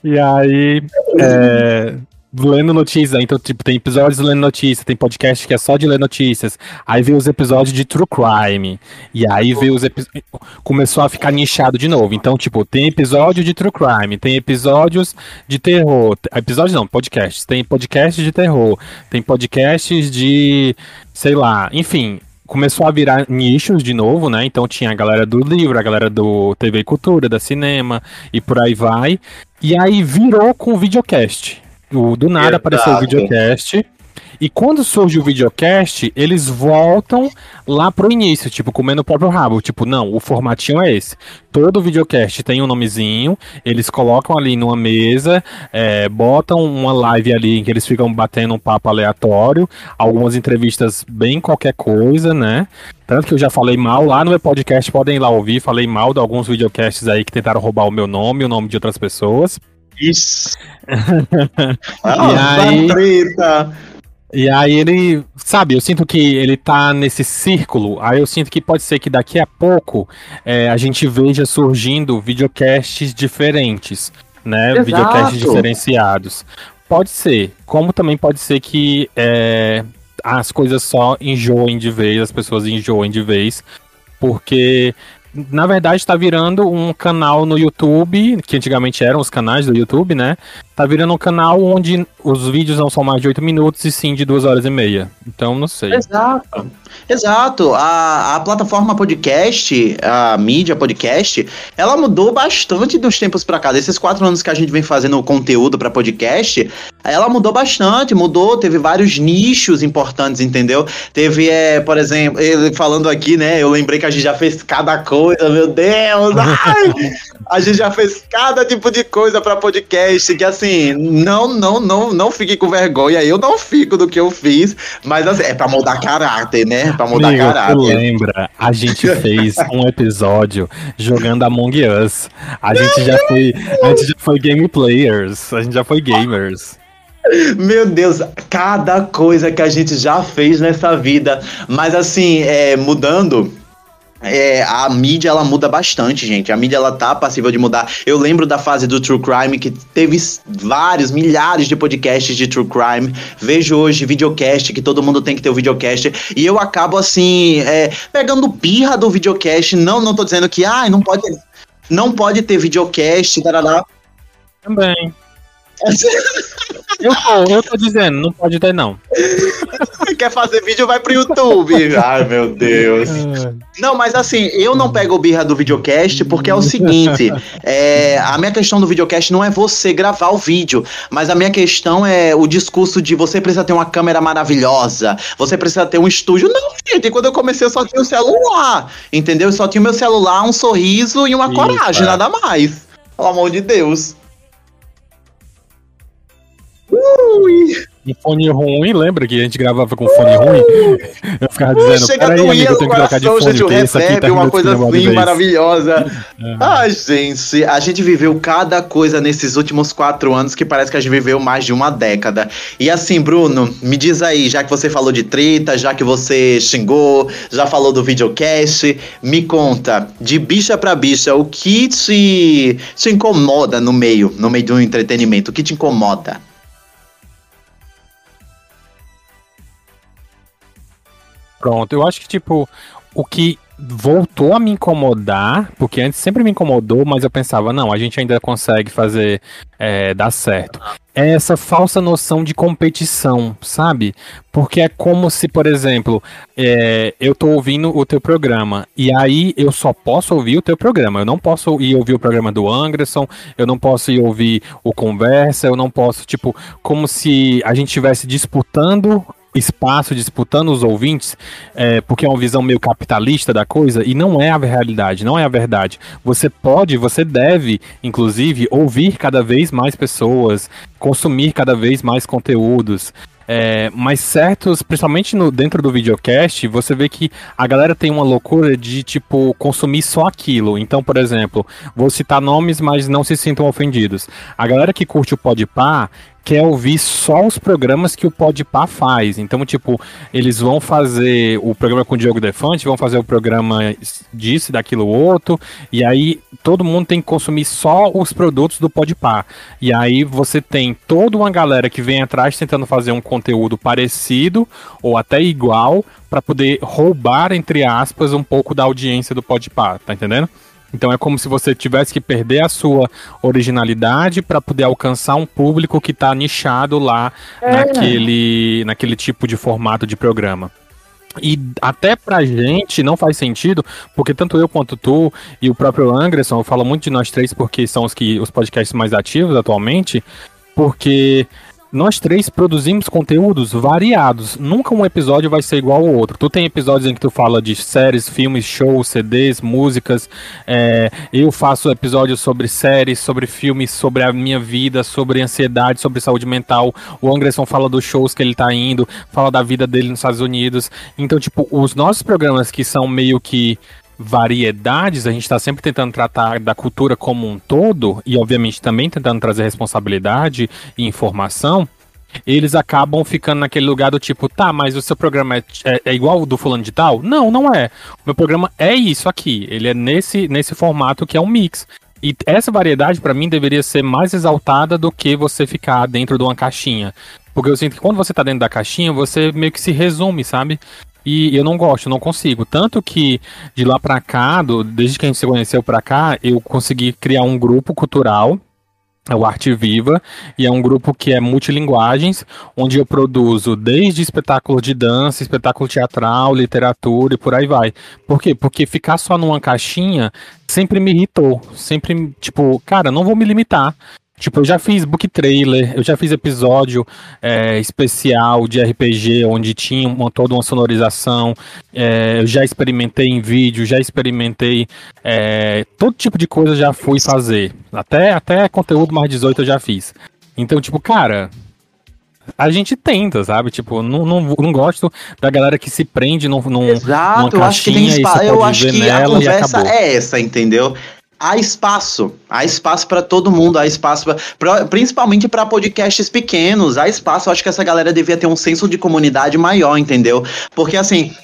e aí é, lendo notícias. Então, tipo, tem episódios lendo notícias, tem podcast que é só de ler notícias. Aí veio os episódios de True Crime. E aí veio os episódios. Começou a ficar nichado de novo. Então, tipo, tem episódio de True Crime, tem episódios de terror. Episódios não, podcasts. Tem podcasts de terror, tem podcasts de. sei lá, enfim começou a virar nichos de novo, né? Então tinha a galera do livro, a galera do TV Cultura, da cinema e por aí vai. E aí virou com videocast. O, do nada Exato. apareceu o videocast. E quando surge o videocast, eles voltam lá pro início, tipo, comendo o próprio rabo. Tipo, não, o formatinho é esse. Todo videocast tem um nomezinho, eles colocam ali numa mesa, é, botam uma live ali em que eles ficam batendo um papo aleatório, algumas entrevistas bem qualquer coisa, né? Tanto que eu já falei mal lá no meu podcast, podem ir lá ouvir, falei mal de alguns videocasts aí que tentaram roubar o meu nome, o nome de outras pessoas. Isso. ah, e aí, treta. E aí ele, sabe, eu sinto que ele tá nesse círculo, aí eu sinto que pode ser que daqui a pouco é, a gente veja surgindo videocasts diferentes, né? Exato. Videocasts diferenciados. Pode ser, como também pode ser que é, as coisas só enjoem de vez, as pessoas enjoem de vez, porque na verdade está virando um canal no YouTube, que antigamente eram os canais do YouTube, né? Tá virando um canal onde os vídeos não são mais de 8 minutos e sim de 2 horas e meia. Então, não sei. Exato. Exato. A, a plataforma podcast, a mídia podcast, ela mudou bastante dos tempos para cá. Desses quatro anos que a gente vem fazendo conteúdo para podcast, ela mudou bastante, mudou, teve vários nichos importantes, entendeu? Teve, é, por exemplo, falando aqui, né? Eu lembrei que a gente já fez cada coisa, meu Deus! Ai, a gente já fez cada tipo de coisa para podcast, que assim, não, não, não, não fique com vergonha. Eu não fico do que eu fiz, mas assim, é para mudar caráter, né? Pra mudar Amigo, caráter. Lembra? A gente fez um episódio jogando Among Us. A gente já foi. A gente já foi game players. A gente já foi gamers. Meu Deus, cada coisa que a gente já fez nessa vida. Mas assim, é, mudando é, a mídia ela muda bastante, gente. A mídia ela tá passível de mudar. Eu lembro da fase do True Crime que teve vários, milhares de podcasts de True Crime. Vejo hoje videocast que todo mundo tem que ter o videocast e eu acabo assim é, pegando pirra do videocast. Não, não tô dizendo que ah, não pode, não pode ter videocast. Tarará. Também. Eu tô, eu tô dizendo, não pode ter, não. Quer fazer vídeo, vai pro YouTube. Ai, meu Deus. Não, mas assim, eu não pego o birra do videocast porque é o seguinte: é, a minha questão do videocast não é você gravar o vídeo, mas a minha questão é o discurso de você precisa ter uma câmera maravilhosa, você precisa ter um estúdio. Não, gente, quando eu comecei eu só tinha o celular, entendeu? Eu só tinha o meu celular, um sorriso e uma Isso, coragem, é. nada mais. Pelo amor de Deus. Ui. Um fone ruim, lembra que a gente gravava com fone ruim? Eu ficava dizendo, Chega peraí, amigo, eu tenho que trocar de fone, gente, porque esse aqui tá uma coisa assim maravilhosa. É. Ai, gente, a gente viveu cada coisa nesses últimos quatro anos que parece que a gente viveu mais de uma década. E assim, Bruno, me diz aí, já que você falou de treta, já que você xingou, já falou do videocast, me conta, de bicha pra bicha, o que te, te incomoda no meio, no meio do entretenimento? O que te incomoda? Pronto, eu acho que, tipo, o que voltou a me incomodar, porque antes sempre me incomodou, mas eu pensava, não, a gente ainda consegue fazer é, dar certo. É essa falsa noção de competição, sabe? Porque é como se, por exemplo, é, eu tô ouvindo o teu programa e aí eu só posso ouvir o teu programa. Eu não posso ir ouvir o programa do Anderson, eu não posso ir ouvir o Conversa, eu não posso, tipo, como se a gente estivesse disputando espaço disputando os ouvintes, é, porque é uma visão meio capitalista da coisa, e não é a realidade, não é a verdade. Você pode, você deve, inclusive, ouvir cada vez mais pessoas, consumir cada vez mais conteúdos. É, mas certos, principalmente no, dentro do videocast, você vê que a galera tem uma loucura de, tipo, consumir só aquilo. Então, por exemplo, vou citar nomes, mas não se sintam ofendidos. A galera que curte o Podpah, quer ouvir só os programas que o Podpah faz. Então, tipo, eles vão fazer o programa com o Diogo Defante, vão fazer o programa disso, daquilo outro, e aí todo mundo tem que consumir só os produtos do Podpah. E aí você tem toda uma galera que vem atrás tentando fazer um conteúdo parecido ou até igual para poder roubar entre aspas um pouco da audiência do Podpah, tá entendendo? Então é como se você tivesse que perder a sua originalidade para poder alcançar um público que está nichado lá é. naquele, naquele tipo de formato de programa. E até pra gente não faz sentido, porque tanto eu quanto tu e o próprio Anderson, eu falo muito de nós três porque são os que os podcasts mais ativos atualmente, porque nós três produzimos conteúdos variados. Nunca um episódio vai ser igual ao outro. Tu tem episódios em que tu fala de séries, filmes, shows, CDs, músicas. É, eu faço episódios sobre séries, sobre filmes, sobre a minha vida, sobre ansiedade, sobre saúde mental. O Anderson fala dos shows que ele tá indo, fala da vida dele nos Estados Unidos. Então, tipo, os nossos programas que são meio que variedades, a gente está sempre tentando tratar da cultura como um todo e, obviamente, também tentando trazer responsabilidade e informação. Eles acabam ficando naquele lugar do tipo, tá, mas o seu programa é, é, é igual o do fulano de tal? Não, não é. O meu programa é isso aqui. Ele é nesse, nesse formato que é um mix. E essa variedade, para mim, deveria ser mais exaltada do que você ficar dentro de uma caixinha. Porque eu sinto que quando você tá dentro da caixinha, você meio que se resume, sabe? E eu não gosto, não consigo. Tanto que de lá pra cá, do, desde que a gente se conheceu pra cá, eu consegui criar um grupo cultural é o Arte Viva, e é um grupo que é multilinguagens, onde eu produzo desde espetáculo de dança, espetáculo teatral, literatura e por aí vai. Por quê? Porque ficar só numa caixinha sempre me irritou. Sempre, tipo, cara, não vou me limitar. Tipo, eu já fiz book trailer, eu já fiz episódio é, especial de RPG, onde tinha uma, toda uma sonorização. É, eu já experimentei em vídeo, já experimentei é, todo tipo de coisa já fui fazer. Até, até conteúdo mais 18 eu já fiz. Então, tipo, cara, a gente tenta, sabe? Tipo, não, não, não gosto da galera que se prende num, num, Exato, numa caixinha eu acho que tem espaço. Eu acho que a conversa é essa, entendeu? Há espaço, há espaço para todo mundo, há espaço pra, pra principalmente para podcasts pequenos, há espaço. Eu acho que essa galera devia ter um senso de comunidade maior, entendeu? Porque assim,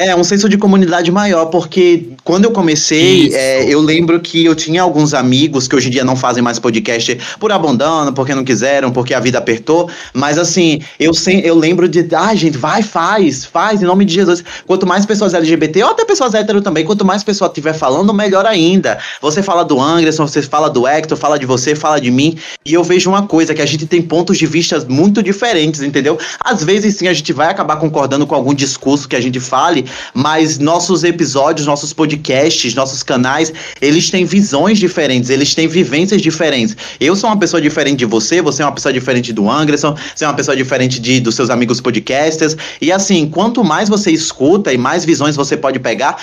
é, um senso de comunidade maior, porque quando eu comecei, é, eu lembro que eu tinha alguns amigos que hoje em dia não fazem mais podcast por abandono, porque não quiseram, porque a vida apertou, mas assim, eu, sem, eu lembro de, ah, gente, vai, faz, faz, em nome de Jesus. Quanto mais pessoas LGBT, ou até pessoas hétero também, quanto mais pessoa tiver falando, melhor ainda. Você fala do Anderson, você fala do Hector, fala de você, fala de mim, e eu vejo uma coisa, que a gente tem pontos de vista muito diferentes, entendeu? Às vezes sim, a gente vai acabar concordando com algum discurso que a gente fale, mas nossos episódios, nossos podcasts, nossos canais, eles têm visões diferentes, eles têm vivências diferentes. Eu sou uma pessoa diferente de você, você é uma pessoa diferente do Anderson, você é uma pessoa diferente de, dos seus amigos podcasters. E assim, quanto mais você escuta e mais visões você pode pegar,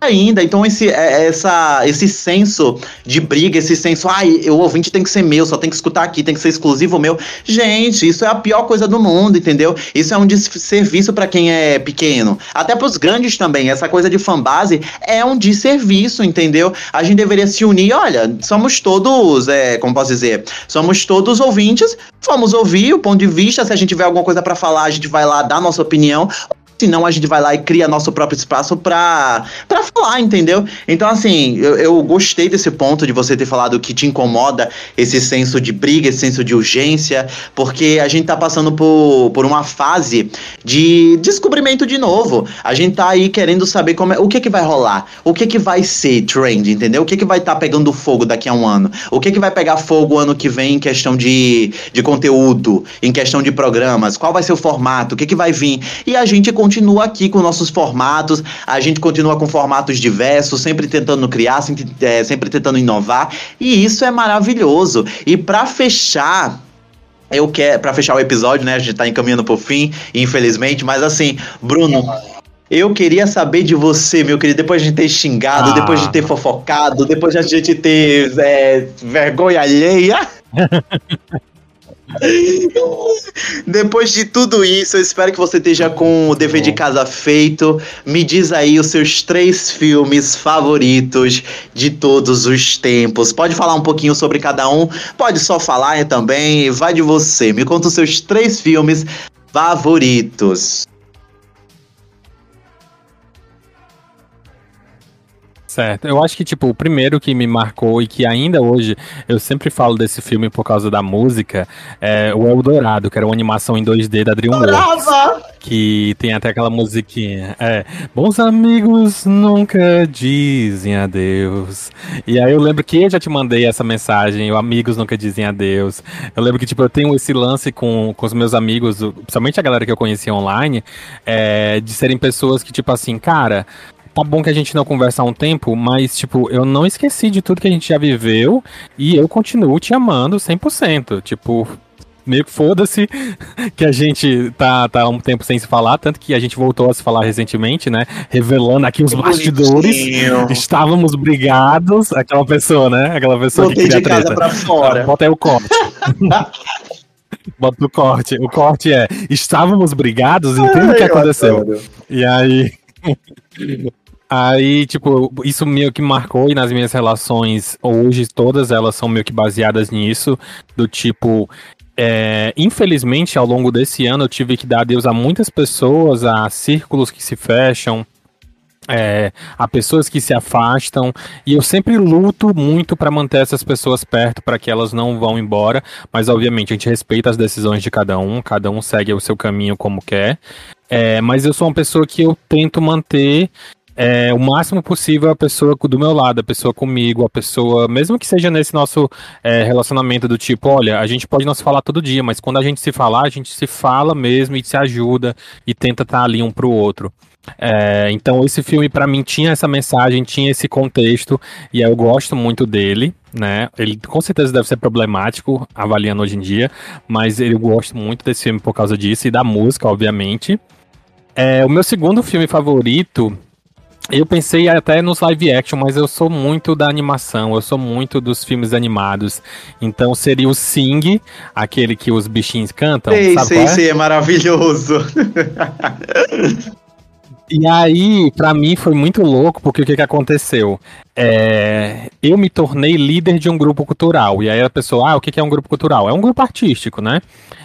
ainda. Então, esse, é, essa, esse senso de briga, esse senso, ai, ah, o ouvinte tem que ser meu, só tem que escutar aqui, tem que ser exclusivo meu. Gente, isso é a pior coisa do mundo, entendeu? Isso é um desserviço para quem é pequeno. Até para os grandes também. Essa coisa de fanbase é um desserviço, entendeu? A gente deveria se unir. Olha, somos todos, é, como posso dizer, somos todos ouvintes. Vamos ouvir o ponto de vista. Se a gente tiver alguma coisa para falar, a gente vai lá dar nossa opinião senão a gente vai lá e cria nosso próprio espaço pra, pra falar, entendeu? Então, assim, eu, eu gostei desse ponto de você ter falado que te incomoda esse senso de briga, esse senso de urgência, porque a gente tá passando por, por uma fase de descobrimento de novo. A gente tá aí querendo saber como é, o que que vai rolar, o que que vai ser trend, entendeu? O que que vai estar tá pegando fogo daqui a um ano, o que que vai pegar fogo ano que vem em questão de, de conteúdo, em questão de programas, qual vai ser o formato, o que que vai vir. E a gente continua aqui com nossos formatos, a gente continua com formatos diversos, sempre tentando criar, sempre, é, sempre tentando inovar, e isso é maravilhoso. E para fechar eu quero, para fechar o episódio, né? A gente tá encaminhando pro fim, infelizmente, mas assim, Bruno. Eu queria saber de você, meu querido, depois de ter xingado, ah. depois de ter fofocado, depois de a gente ter é, vergonha alheia. Depois de tudo isso, eu espero que você esteja com o dever de casa feito. Me diz aí os seus três filmes favoritos de todos os tempos. Pode falar um pouquinho sobre cada um, pode só falar também. Vai de você. Me conta os seus três filmes favoritos. Certo. Eu acho que, tipo, o primeiro que me marcou e que ainda hoje eu sempre falo desse filme por causa da música é o Eldorado, que era uma animação em 2D da DreamWorks. Que tem até aquela musiquinha. É, bons amigos nunca dizem adeus. E aí eu lembro que eu já te mandei essa mensagem, o amigos nunca dizem adeus. Eu lembro que, tipo, eu tenho esse lance com, com os meus amigos, principalmente a galera que eu conheci online, é, de serem pessoas que, tipo assim, cara, tá bom que a gente não conversa há um tempo, mas, tipo, eu não esqueci de tudo que a gente já viveu e eu continuo te amando 100%. Tipo, meio que foda-se que a gente tá, tá um tempo sem se falar, tanto que a gente voltou a se falar recentemente, né? Revelando aqui os bastidores. Estávamos brigados. Aquela pessoa, né? Aquela pessoa Voltei que queria de casa treta. pra fora. Bota aí o corte. Bota o corte. O corte é: estávamos brigados, entenda o que aconteceu. E aí. Aí, tipo, isso meio que marcou e nas minhas relações hoje, todas elas são meio que baseadas nisso, do tipo, é, infelizmente, ao longo desse ano, eu tive que dar adeus a muitas pessoas, a círculos que se fecham, é, a pessoas que se afastam, e eu sempre luto muito para manter essas pessoas perto, para que elas não vão embora, mas obviamente a gente respeita as decisões de cada um, cada um segue o seu caminho como quer. É, mas eu sou uma pessoa que eu tento manter é, o máximo possível a pessoa do meu lado, a pessoa comigo, a pessoa, mesmo que seja nesse nosso é, relacionamento do tipo, olha, a gente pode não se falar todo dia, mas quando a gente se falar, a gente se fala mesmo e se ajuda e tenta estar ali um pro outro. É, então esse filme para mim tinha essa mensagem, tinha esse contexto e eu gosto muito dele, né? Ele com certeza deve ser problemático avaliando hoje em dia, mas eu gosto muito desse filme por causa disso e da música, obviamente. É, o meu segundo filme favorito eu pensei até nos live action, mas eu sou muito da animação, eu sou muito dos filmes animados. Então seria o Sing, aquele que os bichinhos cantam. Sei, sabe sei, é? sei, é maravilhoso. E aí, para mim foi muito louco, porque o que, que aconteceu? É, eu me tornei líder de um grupo cultural. E aí a pessoa, ah, o que, que é um grupo cultural? É um grupo artístico, né?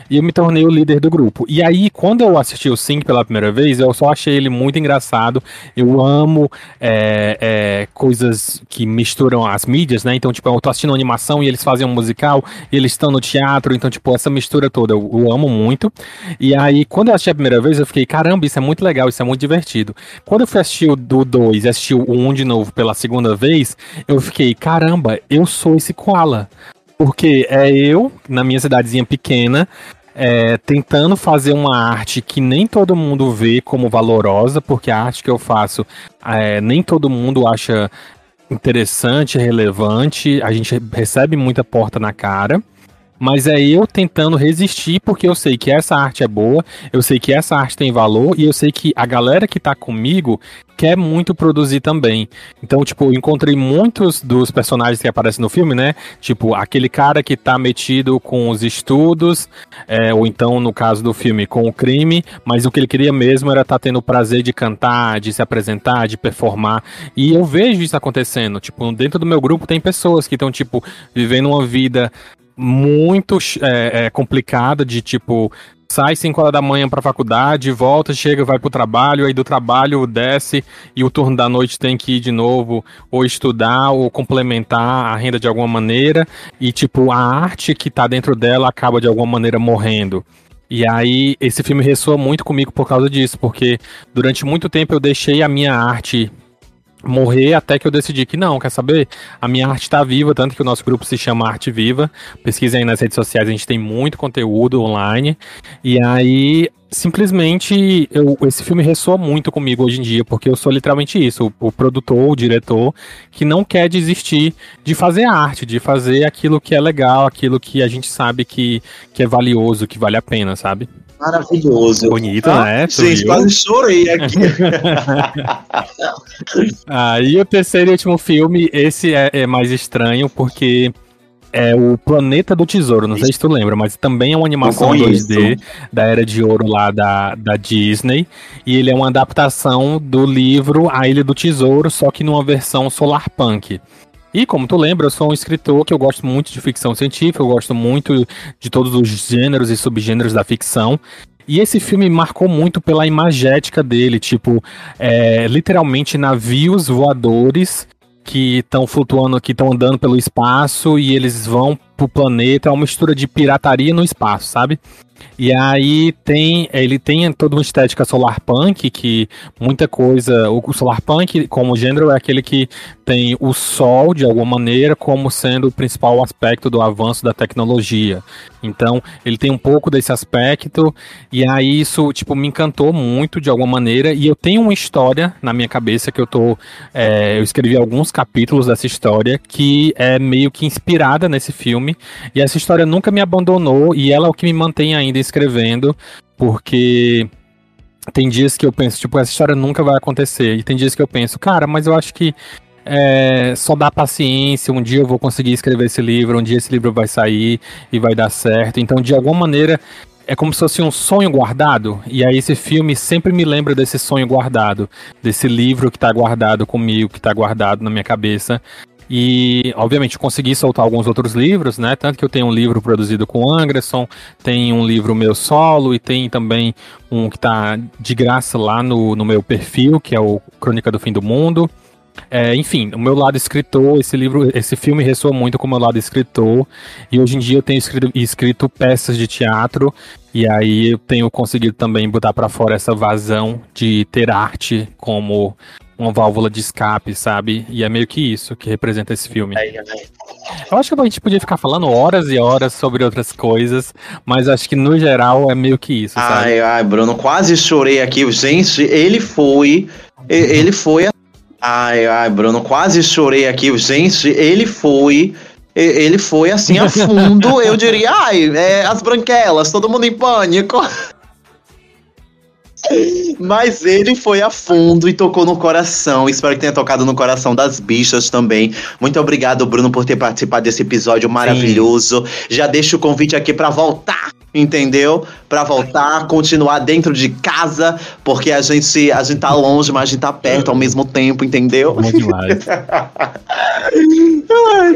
E eu me tornei o líder do grupo. E aí, quando eu assisti o Sync pela primeira vez, eu só achei ele muito engraçado. Eu amo é, é, coisas que misturam as mídias, né? Então, tipo, eu tô assistindo animação e eles fazem um musical, e eles estão no teatro, então, tipo, essa mistura toda eu, eu amo muito. E aí, quando eu assisti a primeira vez, eu fiquei, caramba, isso é muito legal, isso é muito divertido. Quando eu fui assistir o do 2 e assisti o 1 um de novo pela segunda vez, eu fiquei, caramba, eu sou esse koala. Porque é eu, na minha cidadezinha pequena, é, tentando fazer uma arte que nem todo mundo vê como valorosa, porque a arte que eu faço é, nem todo mundo acha interessante, relevante, a gente recebe muita porta na cara. Mas é eu tentando resistir, porque eu sei que essa arte é boa, eu sei que essa arte tem valor, e eu sei que a galera que tá comigo quer muito produzir também. Então, tipo, eu encontrei muitos dos personagens que aparecem no filme, né? Tipo, aquele cara que tá metido com os estudos, é, ou então, no caso do filme, com o crime, mas o que ele queria mesmo era estar tá tendo o prazer de cantar, de se apresentar, de performar. E eu vejo isso acontecendo. Tipo, dentro do meu grupo tem pessoas que estão, tipo, vivendo uma vida muito é, é, complicada de tipo sai 5 horas da manhã pra faculdade, volta, chega, vai pro trabalho, aí do trabalho desce e o turno da noite tem que ir de novo ou estudar ou complementar a renda de alguma maneira e tipo a arte que tá dentro dela acaba de alguma maneira morrendo. E aí esse filme ressoa muito comigo por causa disso, porque durante muito tempo eu deixei a minha arte morrer até que eu decidi que não, quer saber? A minha arte está viva, tanto que o nosso grupo se chama Arte Viva. Pesquisem aí nas redes sociais, a gente tem muito conteúdo online. E aí, simplesmente, eu, esse filme ressoa muito comigo hoje em dia, porque eu sou literalmente isso, o, o produtor, o diretor, que não quer desistir de fazer arte, de fazer aquilo que é legal, aquilo que a gente sabe que, que é valioso, que vale a pena, sabe? Maravilhoso. Bonito, ah, né? Gente, quase chorei aqui. ah, e o terceiro e último filme, esse é, é, mais estranho, porque é o Planeta do Tesouro, não sei se tu lembra, mas também é uma animação 2D da Era de Ouro lá da, da Disney. E ele é uma adaptação do livro A Ilha do Tesouro, só que numa versão solar punk. E como tu lembra, eu sou um escritor que eu gosto muito de ficção científica, eu gosto muito de todos os gêneros e subgêneros da ficção. E esse filme marcou muito pela imagética dele, tipo, é, literalmente navios voadores que estão flutuando, que estão andando pelo espaço e eles vão pro planeta. É uma mistura de pirataria no espaço, sabe? E aí tem, ele tem toda uma estética solar punk, que muita coisa, o solar punk como gênero é aquele que tem o sol de alguma maneira como sendo o principal aspecto do avanço da tecnologia. Então, ele tem um pouco desse aspecto e aí isso, tipo, me encantou muito de alguma maneira e eu tenho uma história na minha cabeça que eu tô, é, eu escrevi alguns capítulos dessa história que é meio que inspirada nesse filme e essa história nunca me abandonou e ela é o que me mantém ainda escrevendo, porque tem dias que eu penso, tipo, essa história nunca vai acontecer. E tem dias que eu penso, cara, mas eu acho que é, só dá paciência, um dia eu vou conseguir escrever esse livro, um dia esse livro vai sair e vai dar certo. Então, de alguma maneira, é como se fosse um sonho guardado. E aí esse filme sempre me lembra desse sonho guardado, desse livro que está guardado comigo, que está guardado na minha cabeça. E, obviamente, consegui soltar alguns outros livros, né? Tanto que eu tenho um livro produzido com o Anderson, tem um livro meu solo e tem também um que está de graça lá no, no meu perfil, que é o Crônica do Fim do Mundo. É, enfim, o meu lado escritor, esse livro, esse filme ressoa muito com o meu lado escritor. E hoje em dia eu tenho escrito, escrito peças de teatro. E aí eu tenho conseguido também botar para fora essa vazão de ter arte como uma válvula de escape, sabe? E é meio que isso que representa esse filme. Eu acho que a gente podia ficar falando horas e horas sobre outras coisas, mas acho que no geral é meio que isso, sabe? Ai, ai, Bruno, quase chorei aqui. Gente, ele foi. Ele foi. Ai, ai, Bruno, quase chorei aqui. Gente, ele foi. Ele foi assim a fundo, eu diria, ai, é, as branquelas, todo mundo em pânico. Mas ele foi a fundo e tocou no coração. Espero que tenha tocado no coração das bichas também. Muito obrigado, Bruno, por ter participado desse episódio maravilhoso. Sim. Já deixo o convite aqui para voltar, entendeu? Para voltar, continuar dentro de casa, porque a gente, a gente tá longe, mas a gente tá perto ao mesmo tempo, entendeu? Bom demais.